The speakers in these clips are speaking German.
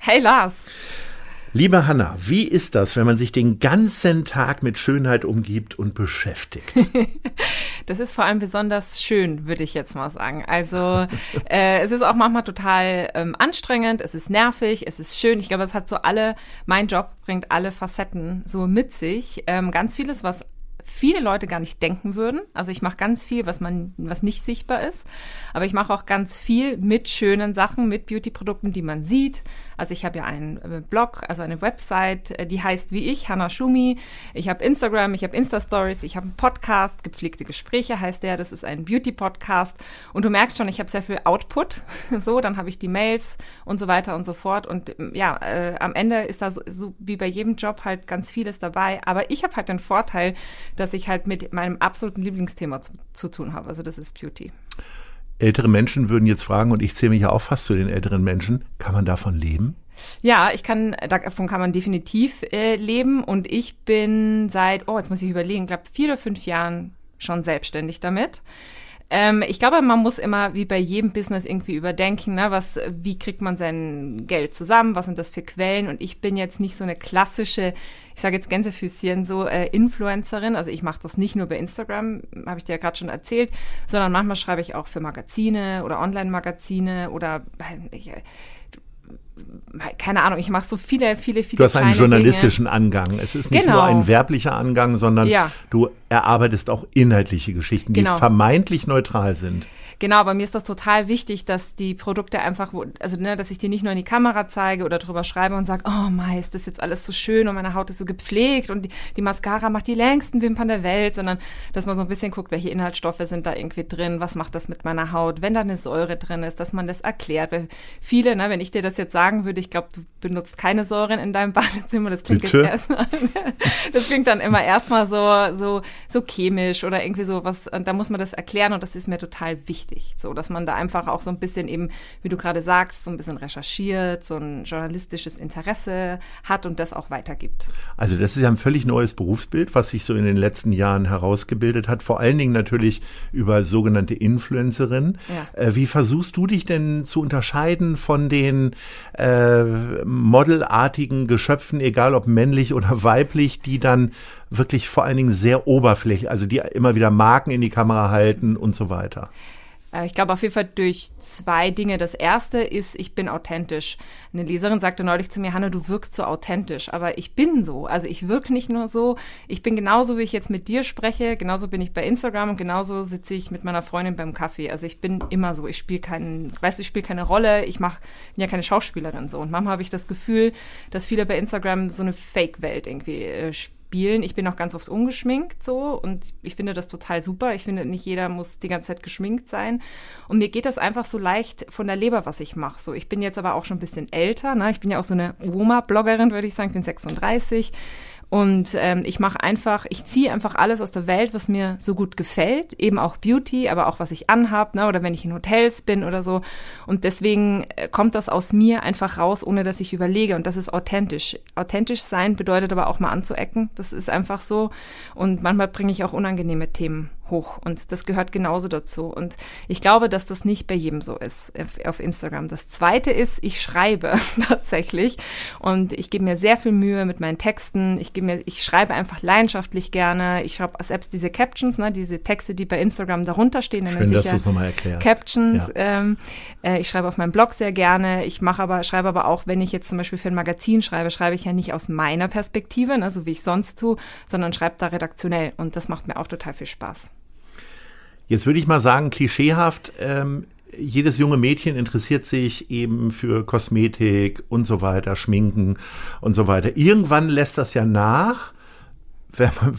Hey Lars. Liebe Hanna, wie ist das, wenn man sich den ganzen Tag mit Schönheit umgibt und beschäftigt? das ist vor allem besonders schön, würde ich jetzt mal sagen. Also äh, es ist auch manchmal total ähm, anstrengend, es ist nervig, es ist schön. Ich glaube, es hat so alle, mein Job bringt alle Facetten so mit sich. Ähm, ganz vieles, was viele Leute gar nicht denken würden. Also ich mache ganz viel, was man, was nicht sichtbar ist. Aber ich mache auch ganz viel mit schönen Sachen, mit Beauty-Produkten, die man sieht. Also ich habe ja einen äh, Blog, also eine Website, äh, die heißt wie ich, Hannah Schumi. Ich habe Instagram, ich habe Insta-Stories, ich habe einen Podcast, gepflegte Gespräche heißt der. Das ist ein Beauty-Podcast. Und du merkst schon, ich habe sehr viel Output. so, dann habe ich die Mails und so weiter und so fort. Und ja, äh, am Ende ist da so, so wie bei jedem Job halt ganz vieles dabei. Aber ich habe halt den Vorteil, dass ich halt mit meinem absoluten Lieblingsthema zu, zu tun habe. Also das ist Beauty. Ältere Menschen würden jetzt fragen, und ich zähle mich ja auch fast zu den älteren Menschen, kann man davon leben? Ja, ich kann, davon kann man definitiv äh, leben. Und ich bin seit, oh, jetzt muss ich überlegen, glaube vier oder fünf Jahren schon selbstständig damit. Ähm, ich glaube, man muss immer wie bei jedem Business irgendwie überdenken, ne, was, wie kriegt man sein Geld zusammen, was sind das für Quellen? Und ich bin jetzt nicht so eine klassische, ich sage jetzt Gänsefüßchen, so äh, Influencerin. Also ich mache das nicht nur bei Instagram, habe ich dir ja gerade schon erzählt, sondern manchmal schreibe ich auch für Magazine oder Online-Magazine oder äh, keine Ahnung, ich mache so viele, viele, viele. Du hast einen journalistischen Dinge. Angang. Es ist nicht genau. nur ein werblicher Angang, sondern ja. du erarbeitest auch inhaltliche Geschichten, die genau. vermeintlich neutral sind. Genau, aber mir ist das total wichtig, dass die Produkte einfach, also ne, dass ich die nicht nur in die Kamera zeige oder drüber schreibe und sage, oh Mai, ist das jetzt alles so schön und meine Haut ist so gepflegt und die, die Mascara macht die längsten Wimpern der Welt, sondern dass man so ein bisschen guckt, welche Inhaltsstoffe sind da irgendwie drin, was macht das mit meiner Haut, wenn da eine Säure drin ist, dass man das erklärt. Weil viele, ne, wenn ich dir das jetzt sagen würde, ich glaube, du benutzt keine Säuren in deinem Badezimmer, das klingt Bitte? jetzt erstmal, das klingt dann immer erstmal so, so, so chemisch oder irgendwie so was, und da muss man das erklären und das ist mir total wichtig wichtig. So, dass man da einfach auch so ein bisschen eben, wie du gerade sagst, so ein bisschen recherchiert, so ein journalistisches Interesse hat und das auch weitergibt. Also das ist ja ein völlig neues Berufsbild, was sich so in den letzten Jahren herausgebildet hat. Vor allen Dingen natürlich über sogenannte Influencerinnen. Ja. Äh, wie versuchst du dich denn zu unterscheiden von den äh, modelartigen Geschöpfen, egal ob männlich oder weiblich, die dann wirklich vor allen Dingen sehr oberflächlich, also die immer wieder Marken in die Kamera halten und so weiter. Äh, ich glaube auf jeden Fall durch zwei Dinge. Das erste ist, ich bin authentisch. Eine Leserin sagte neulich zu mir, Hanne, du wirkst so authentisch, aber ich bin so. Also ich wirke nicht nur so, ich bin genauso, wie ich jetzt mit dir spreche, genauso bin ich bei Instagram und genauso sitze ich mit meiner Freundin beim Kaffee. Also ich bin immer so, ich spiele keinen, weißt du, ich spiele keine Rolle, ich mach, bin ja keine Schauspielerin so. Und manchmal habe ich das Gefühl, dass viele bei Instagram so eine Fake-Welt irgendwie äh, spielen spielen. Ich bin auch ganz oft ungeschminkt so und ich finde das total super. Ich finde, nicht jeder muss die ganze Zeit geschminkt sein. Und mir geht das einfach so leicht von der Leber, was ich mache. So, ich bin jetzt aber auch schon ein bisschen älter. Ne? Ich bin ja auch so eine Oma-Bloggerin, würde ich sagen. Ich bin 36 und ähm, ich mache einfach, ich ziehe einfach alles aus der Welt, was mir so gut gefällt, eben auch Beauty, aber auch was ich anhab, ne, oder wenn ich in Hotels bin oder so. Und deswegen äh, kommt das aus mir einfach raus, ohne dass ich überlege. Und das ist authentisch. Authentisch sein bedeutet aber auch mal anzuecken. Das ist einfach so. Und manchmal bringe ich auch unangenehme Themen hoch und das gehört genauso dazu. Und ich glaube, dass das nicht bei jedem so ist auf Instagram. Das zweite ist, ich schreibe tatsächlich und ich gebe mir sehr viel Mühe mit meinen Texten. Ich gebe mir, ich schreibe einfach leidenschaftlich gerne. Ich schreibe selbst diese Captions, ne, diese Texte, die bei Instagram darunter stehen. Schön, dass du es nochmal erklärst. Captions. Ja. Ähm, äh, ich schreibe auf meinem Blog sehr gerne. Ich mache aber, schreibe aber auch, wenn ich jetzt zum Beispiel für ein Magazin schreibe, schreibe ich ja nicht aus meiner Perspektive, ne, so wie ich sonst tue, sondern schreibe da redaktionell und das macht mir auch total viel Spaß. Jetzt würde ich mal sagen, klischeehaft, ähm, jedes junge Mädchen interessiert sich eben für Kosmetik und so weiter, Schminken und so weiter. Irgendwann lässt das ja nach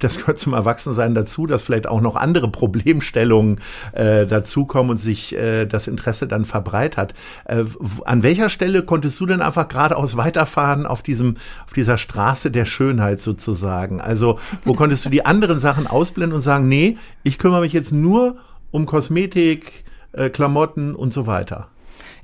das gehört zum Erwachsensein dazu, dass vielleicht auch noch andere Problemstellungen äh, dazukommen und sich äh, das Interesse dann verbreitert. Äh, an welcher Stelle konntest du denn einfach geradeaus weiterfahren auf diesem, auf dieser Straße der Schönheit sozusagen? Also, wo konntest du die anderen Sachen ausblenden und sagen, nee, ich kümmere mich jetzt nur um Kosmetik, äh, Klamotten und so weiter?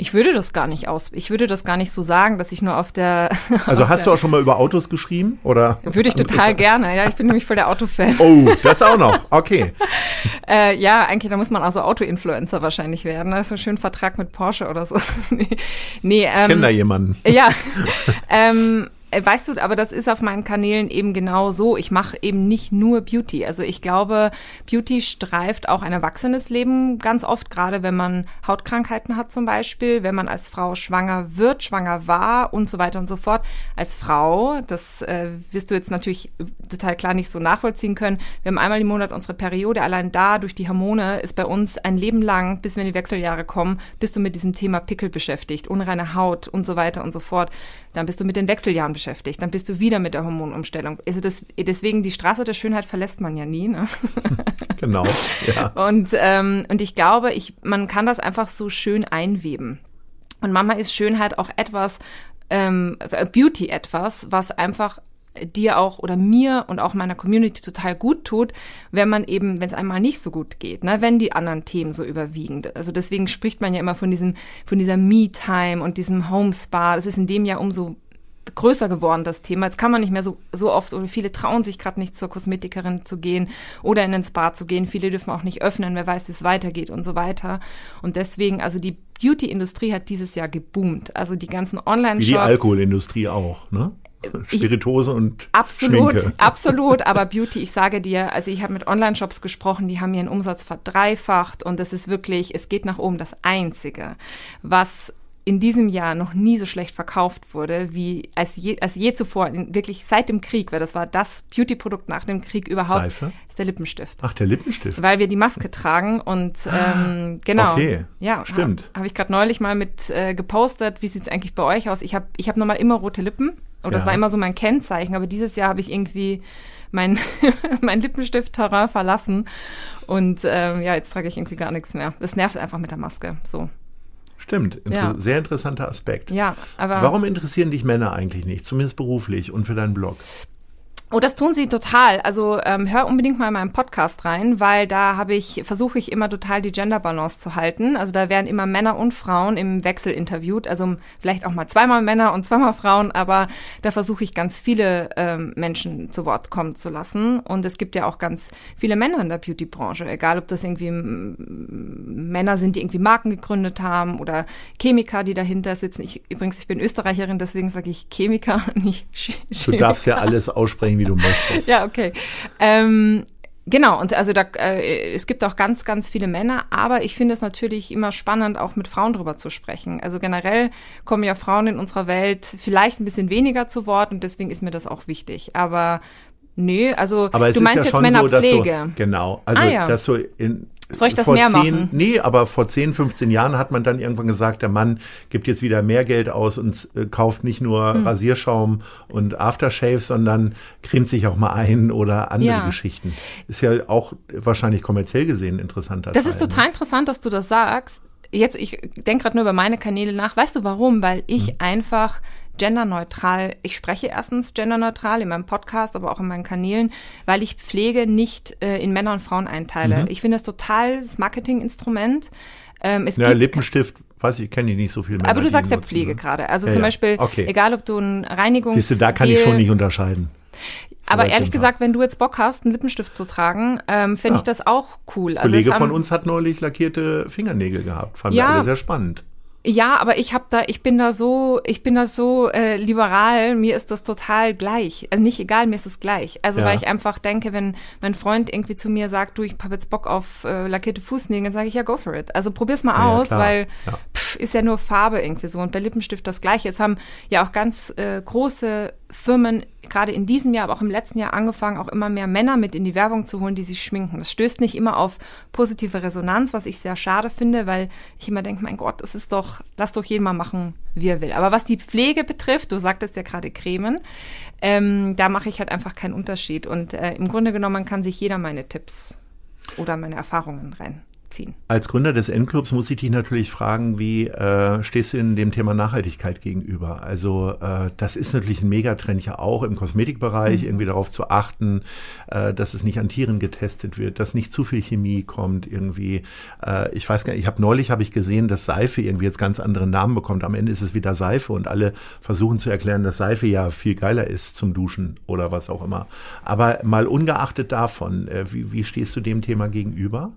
Ich würde das gar nicht aus, ich würde das gar nicht so sagen, dass ich nur auf der. Also auf hast der, du auch schon mal über Autos geschrieben oder? Würde ich total gerne. Ja, ich bin nämlich voll der Autofan. Oh, das auch noch. Okay. äh, ja, eigentlich da muss man also Auto-Influencer wahrscheinlich werden. Ist ein schöner Vertrag mit Porsche oder so. nee, nee ähm, ich kenne da jemanden. Ja. ähm, äh, Weißt du, aber das ist auf meinen Kanälen eben genau so. Ich mache eben nicht nur Beauty. Also ich glaube, Beauty streift auch ein erwachsenes Leben ganz oft, gerade wenn man Hautkrankheiten hat zum Beispiel, wenn man als Frau schwanger wird, schwanger war und so weiter und so fort. Als Frau, das äh, wirst du jetzt natürlich total klar nicht so nachvollziehen können. Wir haben einmal im Monat unsere Periode. Allein da durch die Hormone ist bei uns ein Leben lang, bis wir in die Wechseljahre kommen, bist du mit diesem Thema Pickel beschäftigt, unreine Haut und so weiter und so fort. Dann bist du mit den Wechseljahren beschäftigt. Dann bist du wieder mit der Hormonumstellung. Also das, deswegen die Straße der Schönheit verlässt man ja nie. Ne? Genau. Ja. Und, ähm, und ich glaube, ich, man kann das einfach so schön einweben. Und Mama ist Schönheit auch etwas, ähm, Beauty etwas, was einfach dir auch oder mir und auch meiner Community total gut tut, wenn man eben, wenn es einmal nicht so gut geht, ne, wenn die anderen Themen so überwiegen. Also deswegen spricht man ja immer von diesem, von dieser Me-Time und diesem Home-Spa. Das ist in dem Jahr umso größer geworden, das Thema. Jetzt kann man nicht mehr so, so oft oder viele trauen sich gerade nicht zur Kosmetikerin zu gehen oder in den Spa zu gehen. Viele dürfen auch nicht öffnen, wer weiß, wie es weitergeht und so weiter. Und deswegen, also die Beauty-Industrie hat dieses Jahr geboomt. Also die ganzen Online-Shops. Wie die Alkoholindustrie auch, ne? Spirituose und absolut, Schminke. absolut. Aber Beauty, ich sage dir, also ich habe mit Online-Shops gesprochen, die haben ihren Umsatz verdreifacht und das ist wirklich, es geht nach oben. Das Einzige, was in diesem Jahr noch nie so schlecht verkauft wurde, wie als je, als je zuvor, wirklich seit dem Krieg, weil das war das Beauty-Produkt nach dem Krieg überhaupt, Seife? ist der Lippenstift. Ach, der Lippenstift. Weil wir die Maske tragen und ähm, genau. Okay, ja, stimmt. Habe hab ich gerade neulich mal mit äh, gepostet, wie sieht's eigentlich bei euch aus? Ich habe ich hab normal immer rote Lippen und das Ja. war immer so mein Kennzeichen, aber dieses Jahr habe ich irgendwie mein, mein Lippenstift-Terrain verlassen und ähm, ja, jetzt trage ich irgendwie gar nichts mehr. Das nervt einfach mit der Maske, so. Stimmt, Inter Ja. sehr interessanter Aspekt. Ja, aber Warum interessieren dich Männer eigentlich nicht, zumindest beruflich und für deinen Blog? Oh, das tun sie total. Also ähm, hör unbedingt mal in meinen Podcast rein, weil da habe ich versuche ich immer total die Gender Balance zu halten. Also da werden immer Männer und Frauen im Wechsel interviewt. Also vielleicht auch mal zweimal Männer und zweimal Frauen, aber da versuche ich ganz viele ähm, Menschen zu Wort kommen zu lassen. Und es gibt ja auch ganz viele Männer in der Beauty-Branche, egal ob das irgendwie Männer sind, die irgendwie Marken gegründet haben oder Chemiker, die dahinter sitzen. Ich übrigens, ich bin Österreicherin, deswegen sage ich Chemiker, nicht Ch Du Chemiker. darfst ja alles aussprechen, wie du möchtest. Ja, okay. Ähm, genau, und also da, äh, es gibt auch ganz, ganz viele Männer, aber ich finde es natürlich immer spannend, auch mit Frauen drüber zu sprechen. Also generell kommen ja Frauen in unserer Welt vielleicht ein bisschen weniger zu Wort und deswegen ist mir das auch wichtig. Aber nö, also Aber du meinst ja jetzt so, Männerpflege. so, genau, also Ah, ja. dass so in Soll ich das vor mehr zehn, machen? Nee, aber vor 10, 15 Jahren hat man dann irgendwann gesagt, der Mann gibt jetzt wieder mehr Geld aus und äh, kauft nicht nur Hm. Rasierschaum und Aftershave, sondern cremt sich auch mal ein oder andere Ja. Geschichten. Ist ja auch wahrscheinlich kommerziell gesehen interessanter Das Teil, ist total interessant, dass du das sagst. Jetzt, ich denke gerade nur über meine Kanäle nach. Weißt du warum? Weil ich Hm. einfach genderneutral, ich spreche erstens genderneutral in meinem Podcast, aber auch in meinen Kanälen, weil ich Pflege nicht äh, in Männer und Frauen einteile. Ich finde das total das Marketinginstrument. Ähm, Ne? Ja, Lippenstift, weiß ich, kenne ich nicht so viel mehr. aber du sagst ja Pflege gerade. Also Ja, zum ja. Beispiel, Okay. egal ob du ein Reinigungs Siehst du, da kann ich schon nicht unterscheiden. Aber ehrlich gesagt, wenn du jetzt Bock hast, einen Lippenstift zu tragen, ähm, fände Ja. ich das auch cool. Ein Also Kollege von uns hat neulich lackierte Fingernägel gehabt. Fand Ja. wir alle sehr spannend. Ja, aber ich habe da, ich bin da so, ich bin da so äh, liberal. Mir ist das total gleich. Also nicht egal, mir ist es gleich. Also Ja. weil ich einfach denke, wenn mein Freund irgendwie zu mir sagt, du, ich habe jetzt Bock auf äh, lackierte Fußnägel, dann sage ich ja, go for it. Also probier's mal ja, aus, klar. weil Ja. pff, ist ja nur Farbe irgendwie so. Und bei Lippenstift das Gleiche. Jetzt haben ja auch ganz äh, große Firmen gerade in diesem Jahr, aber auch im letzten Jahr angefangen, auch immer mehr Männer mit in die Werbung zu holen, die sich schminken. Das stößt nicht immer auf positive Resonanz, was ich sehr schade finde, weil ich immer denke, mein Gott, es ist doch, lass doch jeden mal machen, wie er will. Aber was die Pflege betrifft, du sagtest ja gerade Cremen, ähm, da mache ich halt einfach keinen Unterschied. Und äh, im Grunde genommen kann sich jeder meine Tipps oder meine Erfahrungen reinziehen. Als Gründer des N-Clubs muss ich dich natürlich fragen, wie äh, stehst du in dem Thema Nachhaltigkeit gegenüber? Also äh, das ist natürlich ein Megatrend ja auch im Kosmetikbereich, irgendwie darauf zu achten, äh, dass es nicht an Tieren getestet wird, dass nicht zu viel Chemie kommt irgendwie. Äh, ich weiß gar nicht, ich habe neulich habe ich gesehen, dass Seife irgendwie jetzt ganz andere Namen bekommt. Am Ende ist es wieder Seife und alle versuchen zu erklären, dass Seife ja viel geiler ist zum Duschen oder was auch immer. Aber mal ungeachtet davon, äh, wie, wie stehst du dem Thema gegenüber?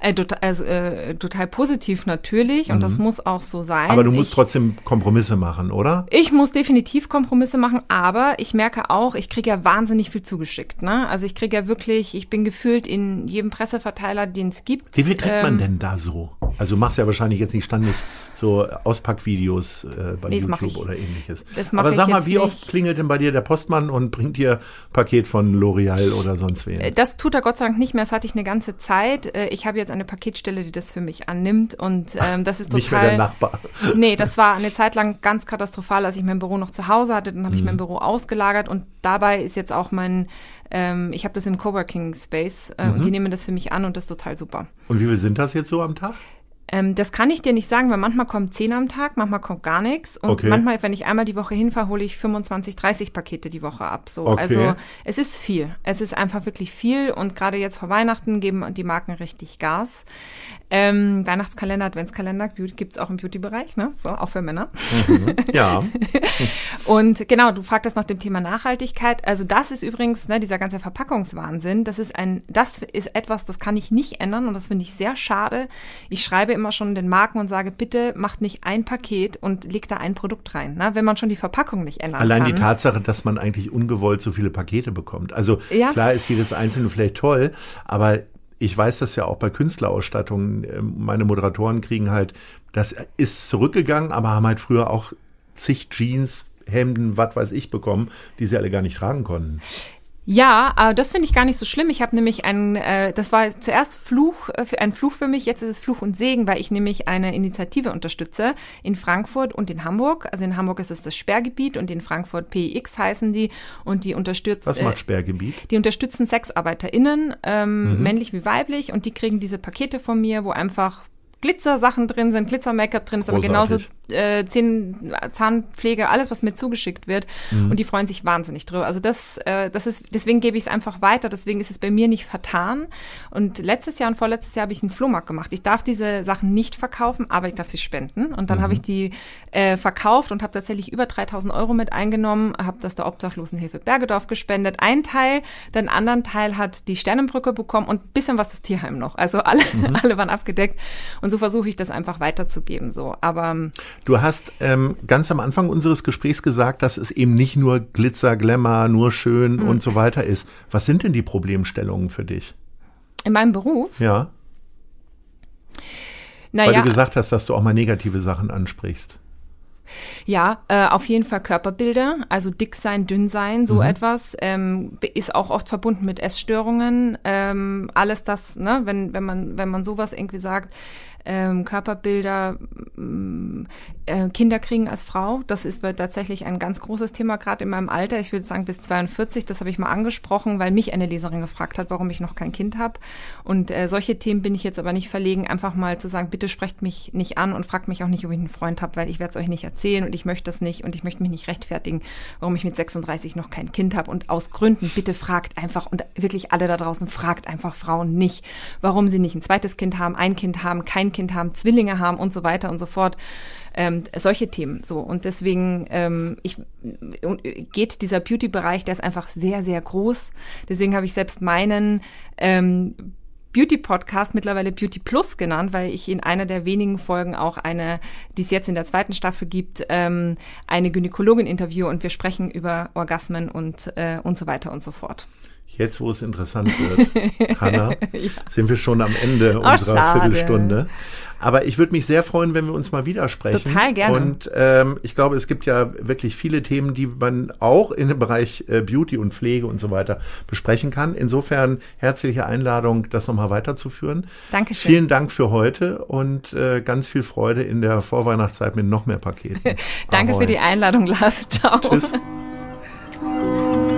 Äh, total, also, äh, total positiv natürlich und das muss auch so sein. Mhm. Aber du musst ich, trotzdem Kompromisse machen, oder? Ich muss definitiv Kompromisse machen, aber ich merke auch, ich kriege ja wahnsinnig viel zugeschickt. Ne? Also ich kriege ja wirklich, ich bin gefühlt in jedem Presseverteiler, den es gibt. Wie viel kriegt man ähm, denn da so? Also du machst ja wahrscheinlich jetzt nicht ständig so Auspackvideos äh, bei Nee, YouTube oder ähnliches. das Aber sag mal, wie oft nicht. klingelt denn bei dir der Postmann und bringt dir Paket von L'Oreal oder sonst wen? Äh, Das tut er Gott sei Dank nicht mehr. Das hatte ich eine ganze Zeit. Äh, Ich habe jetzt eine Paketstelle, die das für mich annimmt und ähm, das ist total. nicht mehr der Nachbar. Nee, das war eine Zeit lang ganz katastrophal, als ich mein Büro noch zu Hause hatte. Dann habe Mhm. ich mein Büro ausgelagert und dabei ist jetzt auch mein, ähm, ich habe das im Coworking Space äh, Mhm. und die nehmen das für mich an und das ist total super. Und wie viel sind das jetzt so am Tag? Ähm, das kann ich dir nicht sagen, weil manchmal kommen 10 am Tag, manchmal kommt gar nichts. Und Okay. manchmal, wenn ich einmal die Woche hinfahre, hole ich 25, 30 Pakete die Woche ab. So. Okay. Also es ist viel. Es ist einfach wirklich viel. Und gerade jetzt vor Weihnachten geben die Marken richtig Gas. Ähm, Weihnachtskalender, Adventskalender Beauty, gibt's auch im Beauty-Bereich, ne? So, auch für Männer. Ja. Und genau, du fragtest nach dem Thema Nachhaltigkeit. Also das ist übrigens, ne, dieser ganze Verpackungswahnsinn, das ist ein, das ist etwas, das kann ich nicht ändern und das finde ich sehr schade. Ich schreibe immer schon den Marken und sage, bitte macht nicht ein Paket und legt da ein Produkt rein. Ne? Wenn man schon die Verpackung nicht ändern Allein kann. die Tatsache, dass man eigentlich ungewollt so viele Pakete bekommt. Also Ja. klar ist jedes einzelne vielleicht toll, aber ich weiß das ja auch bei Künstlerausstattungen. Ähm, Meine Moderatoren kriegen halt, das ist zurückgegangen, aber haben halt früher auch zig Jeans, Hemden, was weiß ich bekommen, die sie alle gar nicht tragen konnten. Ja, äh, das finde ich gar nicht so schlimm. Ich habe nämlich ein, äh, das war zuerst Fluch, äh, für- ein Fluch für mich, jetzt ist es Fluch und Segen, weil ich nämlich eine Initiative unterstütze in Frankfurt und in Hamburg. Also in Hamburg ist es das Sperrgebiet und in Frankfurt PX heißen die und die unterstützen. Was macht Sperrgebiet? Die unterstützen SexarbeiterInnen, ähm, männlich wie weiblich, und die kriegen diese Pakete von mir, wo einfach Glitzersachen drin sind, Glitzer-Make-up drin ist, aber genauso Großartig. äh, Zähn, Zahnpflege, alles, was mir zugeschickt wird. Und die freuen sich wahnsinnig drüber. Also das, äh, das ist, deswegen gebe ich es einfach weiter. Deswegen ist es bei mir nicht vertan. Und letztes Jahr und vorletztes Jahr habe ich einen Flohmarkt gemacht. Ich darf diese Sachen nicht verkaufen, aber ich darf sie spenden. Und dann habe ich die äh, verkauft und habe tatsächlich über 3000 Euro mit eingenommen, habe das der Obdachlosenhilfe Bergedorf gespendet. Ein Teil, den anderen Teil hat die Sternenbrücke bekommen und ein bisschen was das Tierheim noch. Also alle, alle waren abgedeckt. Und so versuche ich das einfach weiterzugeben. So, aber ähm, Du hast ähm, ganz am Anfang unseres Gesprächs gesagt, dass es eben nicht nur Glitzer, Glamour, nur schön Mhm. und so weiter ist. Was sind denn die Problemstellungen für dich? in meinem Beruf, Ja, weil naja, du gesagt hast, dass du auch mal negative Sachen ansprichst. ja, äh, auf jeden Fall Körperbilder, also dick sein, dünn sein, so etwas, ähm, ist auch oft verbunden mit Essstörungen. Ähm, alles das, ne, wenn, wenn man, wenn man sowas irgendwie sagt, ähm, Körperbilder, mm, äh, Kinder kriegen als Frau, das ist tatsächlich ein ganz großes Thema, gerade in meinem Alter. Ich würde sagen bis 42, das habe ich mal angesprochen, weil mich eine Leserin gefragt hat, warum ich noch kein Kind habe. Und äh, solche Themen bin ich jetzt aber nicht verlegen, einfach mal zu sagen, bitte sprecht mich nicht an und fragt mich auch nicht, ob ich einen Freund habe, weil ich werde es euch nicht erzählen und ich möchte das nicht und ich möchte mich nicht rechtfertigen, warum ich mit 36 noch kein Kind habe. Und aus Gründen, bitte fragt einfach und wirklich alle da draußen, fragt einfach Frauen nicht, warum sie nicht ein zweites Kind haben, ein Kind haben, kein Kind haben, Zwillinge haben und so weiter und so fort. Ähm, solche Themen so. Und deswegen ähm, ich, geht dieser Beauty-Bereich, der ist einfach sehr, sehr groß. Deswegen habe ich selbst meinen ähm, Beauty-Podcast mittlerweile Beauty Plus genannt, weil ich in einer der wenigen Folgen auch eine, die es jetzt in der zweiten Staffel gibt, ähm, eine Gynäkologin interview und wir sprechen über Orgasmen und, äh, und so weiter und so fort. Jetzt, wo es interessant wird, Hanna, ja. sind wir schon am Ende oh, unserer schade. Viertelstunde. Aber ich würde mich sehr freuen, wenn wir uns mal wieder sprechen. Total gerne. Und ähm, ich glaube, es gibt ja wirklich viele Themen, die man auch in dem Bereich äh, Beauty und Pflege und so weiter besprechen kann. Insofern herzliche Einladung, das nochmal weiterzuführen. Dankeschön. Vielen Dank für heute und äh, ganz viel Freude in der Vorweihnachtszeit mit noch mehr Paketen. Danke Ahoi. für die Einladung, Lars. Ciao. Tschüss.